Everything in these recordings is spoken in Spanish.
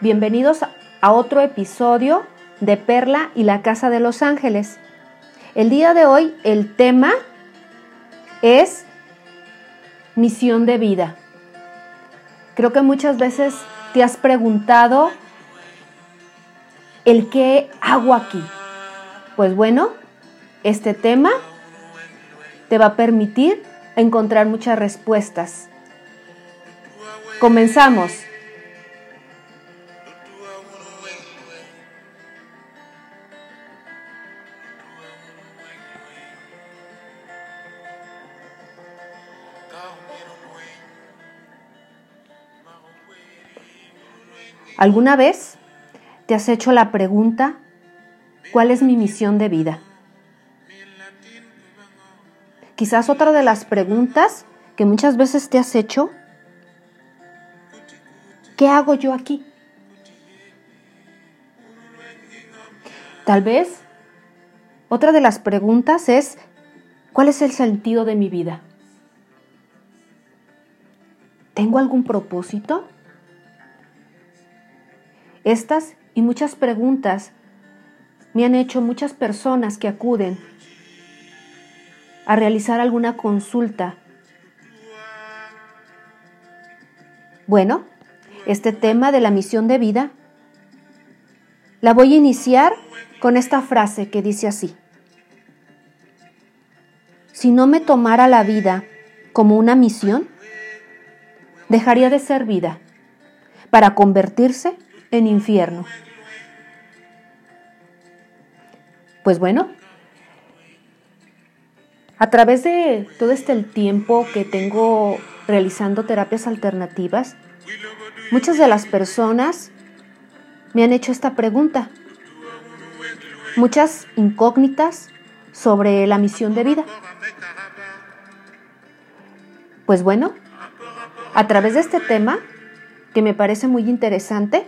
Bienvenidos a otro episodio de Perla y la Casa de los Ángeles. El día de hoy el tema es misión de vida. Creo que muchas veces te has preguntado el qué hago aquí. Pues bueno, este tema te va a permitir encontrar muchas respuestas. Comenzamos. ¿Alguna vez te has hecho la pregunta, ¿cuál es mi misión de vida? Quizás otra de las preguntas que muchas veces te has hecho, ¿qué hago yo aquí? Tal vez otra de las preguntas es, ¿cuál es el sentido de mi vida? ¿Tengo algún propósito? Estas y muchas preguntas me han hecho muchas personas que acuden a realizar alguna consulta. Bueno, este tema de la misión de vida la voy a iniciar con esta frase que dice así. Si no me tomara la vida como una misión, dejaría de ser vida para convertirse en infierno. Pues bueno, a través de todo este tiempo que tengo realizando terapias alternativas, muchas de las personas me han hecho esta pregunta, muchas incógnitas sobre la misión de vida. Pues bueno, a través de este tema, que me parece muy interesante,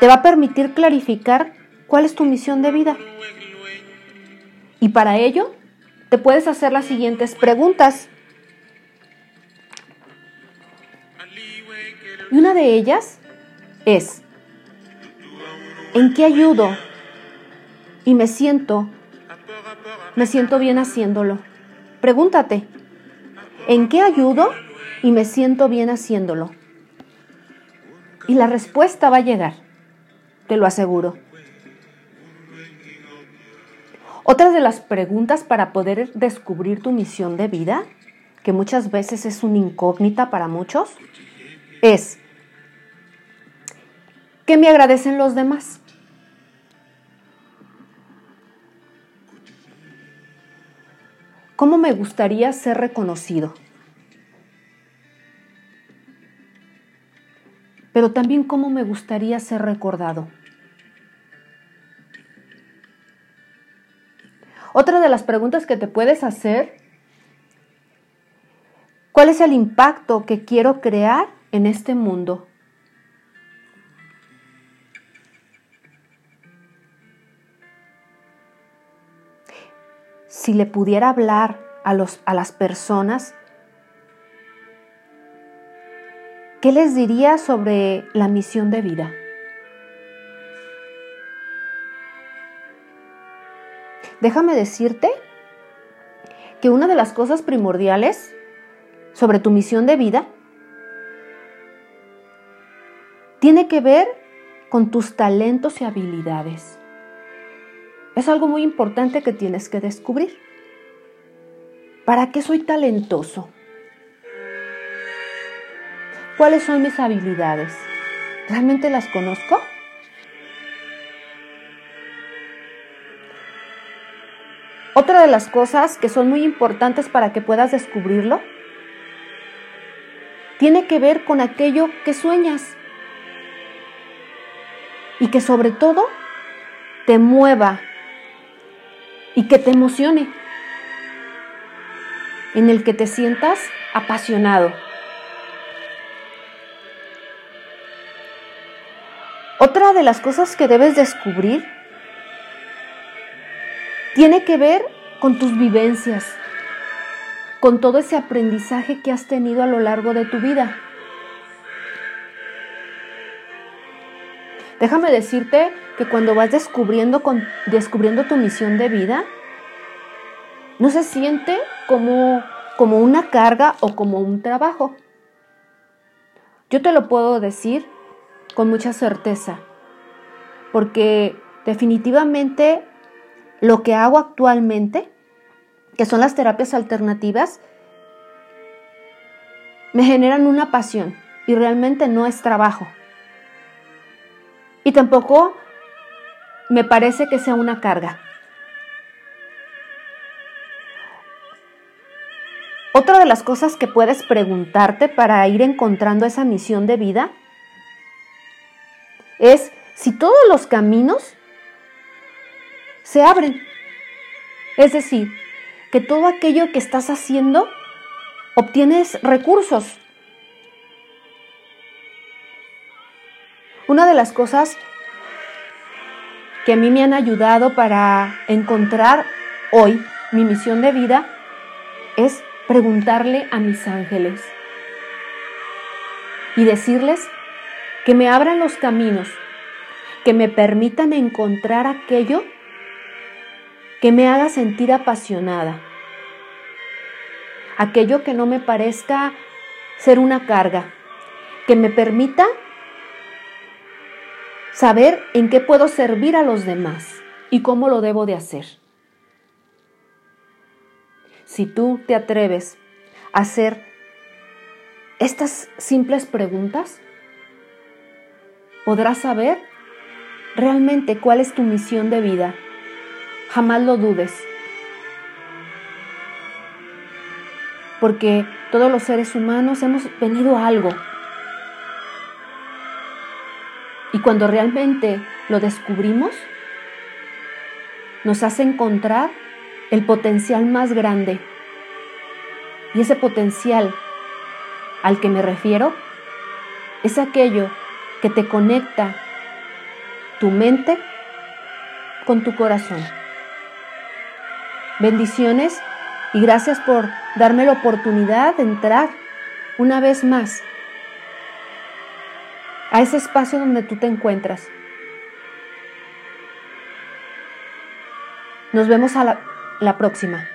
te va a permitir clarificar cuál es tu misión de vida. Y para ello, te puedes hacer las siguientes preguntas. Y una de ellas es, ¿en qué ayudo? Y me siento, me siento bien haciéndolo. Pregúntate, ¿en qué ayudo? Y me siento bien haciéndolo. Y la respuesta va a llegar te lo aseguro. Otra de las preguntas para poder descubrir tu misión de vida, que muchas veces es una incógnita para muchos, es, ¿qué me agradecen los demás? ¿Cómo me gustaría ser reconocido? Pero también cómo me gustaría ser recordado. Las preguntas que te puedes hacer, ¿cuál es el impacto que quiero crear en este mundo? Si le pudiera hablar a, los, a las personas, ¿qué les diría sobre la misión de vida? Déjame decirte que una de las cosas primordiales sobre tu misión de vida tiene que ver con tus talentos y habilidades. Es algo muy importante que tienes que descubrir. ¿Para qué soy talentoso? ¿Cuáles son mis habilidades? ¿Realmente las conozco? Otra de las cosas que son muy importantes para que puedas descubrirlo tiene que ver con aquello que sueñas y que sobre todo te mueva y que te emocione, en el que te sientas apasionado. Otra de las cosas que debes descubrir tiene que ver con tus vivencias, con todo ese aprendizaje que has tenido a lo largo de tu vida. Déjame decirte que cuando vas descubriendo, descubriendo tu misión de vida, no se siente como, como una carga o como un trabajo. Yo te lo puedo decir con mucha certeza, porque definitivamente lo que hago actualmente, que son las terapias alternativas, me generan una pasión y realmente no es trabajo. Y tampoco me parece que sea una carga. Otra de las cosas que puedes preguntarte para ir encontrando esa misión de vida es si todos los caminos se abren. Es decir, que todo aquello que estás haciendo obtienes recursos. Una de las cosas que a mí me han ayudado para encontrar hoy mi misión de vida es preguntarle a mis ángeles y decirles que me abran los caminos, que me permitan encontrar aquello que me haga sentir apasionada, aquello que no me parezca ser una carga, que me permita saber en qué puedo servir a los demás y cómo lo debo de hacer. Si tú te atreves a hacer estas simples preguntas, podrás saber realmente cuál es tu misión de vida. Jamás lo dudes. Porque todos los seres humanos hemos venido a algo y cuando realmente lo descubrimos, nos hace encontrar el potencial más grande. Y ese potencial al que me refiero es aquello que te conecta tu mente con tu corazón. Bendiciones y gracias por darme la oportunidad de entrar una vez más a ese espacio donde tú te encuentras. Nos vemos a la, próxima.